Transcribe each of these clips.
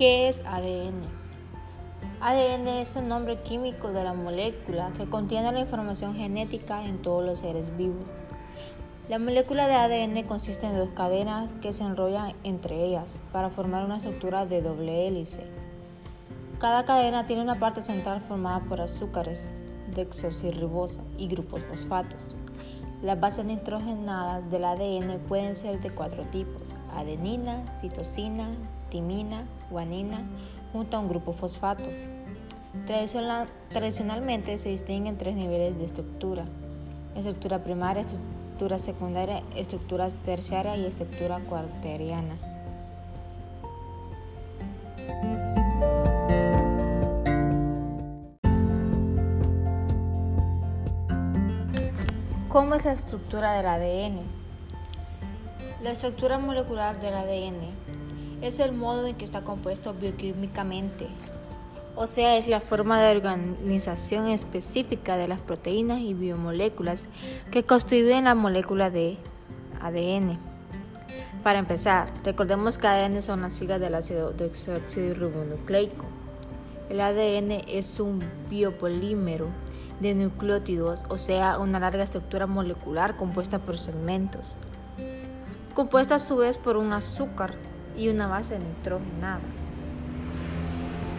¿Qué es ADN? ADN es el nombre químico de la molécula que contiene la información genética en todos los seres vivos. La molécula de ADN consiste en dos cadenas que se enrollan entre ellas para formar una estructura de doble hélice. Cada cadena tiene una parte central formada por azúcares, desoxirribosa y grupos fosfatos. Las bases nitrogenadas del ADN pueden ser de cuatro tipos: adenina, citosina, timina, guanina, junto a un grupo fosfato. tradicionalmente se distinguen tres niveles de estructura: estructura primaria, estructura secundaria, estructura terciaria y estructura cuaterniana. ¿Cómo es la estructura del ADN? La estructura molecular del ADN es el modo en que está compuesto bioquímicamente o sea, es la forma de organización específica de las proteínas y biomoléculas que constituyen la molécula de ADN. Para empezar, recordemos que ADN son las siglas del ácido desoxirribonucleico. El ADN es un biopolímero de nucleótidos, o sea, una larga estructura molecular compuesta por segmentos, compuesta a su vez por un azúcar y una base nitrogenada.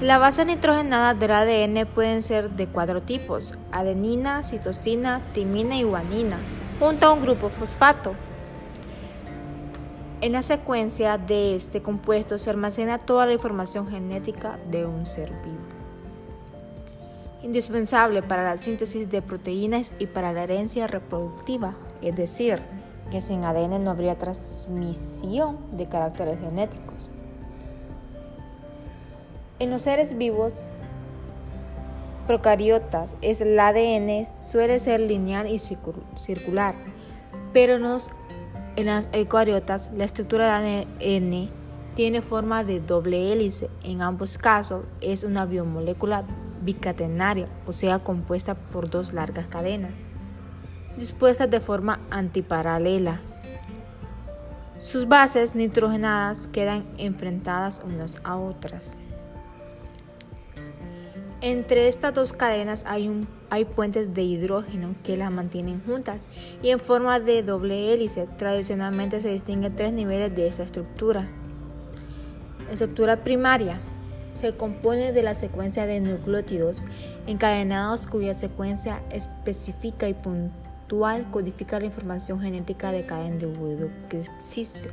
La base nitrogenada del ADN pueden ser de cuatro tipos, adenina, citosina, timina y guanina, junto a un grupo fosfato. En la secuencia de este compuesto se almacena toda la información genética de un ser vivo. Indispensable para la síntesis de proteínas y para la herencia reproductiva, es decir, que sin ADN no habría transmisión de caracteres genéticos. En los seres vivos procariotas, el ADN suele ser lineal y circular, pero en, en las eucariotas la estructura del ADN tiene forma de doble hélice. En ambos casos es una biomolécula bicatenaria, o sea, compuesta por dos largas cadenas, dispuestas de forma antiparalela. Sus bases nitrogenadas quedan enfrentadas unas a otras. Entre estas dos cadenas hay, hay puentes de hidrógeno que las mantienen juntas y en forma de doble hélice. Tradicionalmente se distinguen tres niveles de esta estructura. estructura primaria se compone de la secuencia de nucleótidos encadenados cuya secuencia específica y puntual codifica la información genética de cada individuo que existe.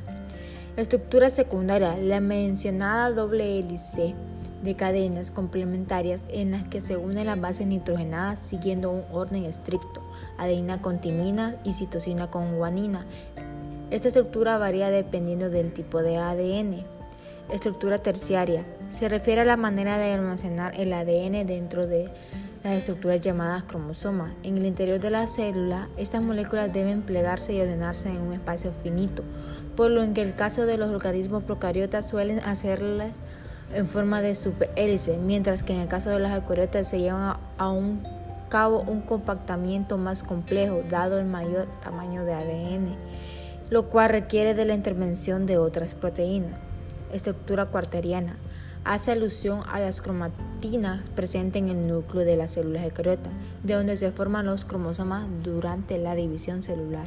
estructura secundaria, la mencionada doble hélice de cadenas complementarias en las que se unen las bases nitrogenadas siguiendo un orden estricto, adenina con timina y citosina con guanina. Esta estructura varía dependiendo del tipo de ADN. Estructura terciaria se refiere a la manera de almacenar el ADN dentro de las estructuras llamadas cromosomas. En el interior de la célula, estas moléculas deben plegarse y ordenarse en un espacio finito, por lo que en el caso de los organismos procariotas suelen hacerle en forma de superhélice, mientras que en el caso de las eucariotas se lleva a un cabo un compactamiento más complejo, dado el mayor tamaño de ADN, lo cual requiere de la intervención de otras proteínas. Estructura cuarteriana hace alusión a las cromatinas presentes en el núcleo de las células eucariotas, de donde se forman los cromosomas durante la división celular.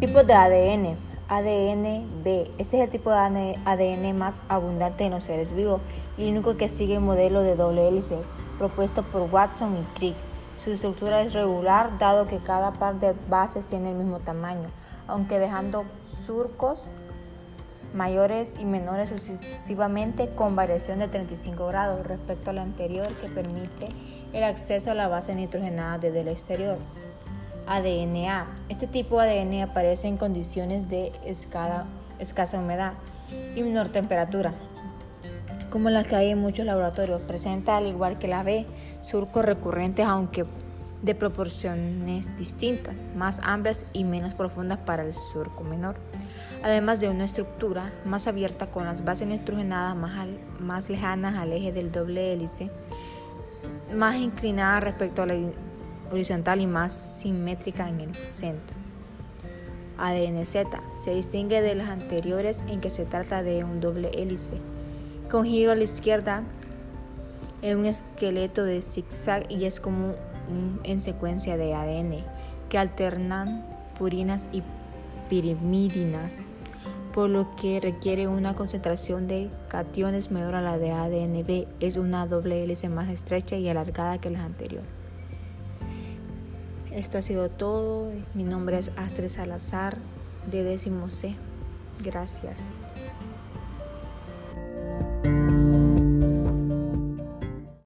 Tipos de ADN. ADN B. Este es el tipo de ADN más abundante en los seres vivos y el único que sigue el modelo de doble hélice propuesto por Watson y Crick. Su estructura es regular dado que cada par de bases tiene el mismo tamaño, aunque dejando surcos mayores y menores sucesivamente con variación de 35 grados respecto al anterior que permite el acceso a la base nitrogenada desde el exterior. ADNA. Este tipo de ADN aparece en condiciones de escasa humedad y menor temperatura, como las que hay en muchos laboratorios. Presenta, al igual que la B, surcos recurrentes, aunque de proporciones distintas, más amplias y menos profundas para el surco menor, además de una estructura más abierta con las bases nitrogenadas más, más lejanas al eje del doble hélice, más inclinada respecto a la horizontal y más simétrica en el centro. ADN-Z. Se distingue de las anteriores en que se trata de un doble hélice. Con giro a la izquierda es un esqueleto de zigzag y es como en secuencia de ADN que alternan purinas y pirimidinas, por lo que requiere una concentración de cationes mayor a la de ADN-B. Es una doble hélice más estrecha y alargada que las anteriores. Esto ha sido todo. Mi nombre es Astrid Salazar de décimo C. Gracias.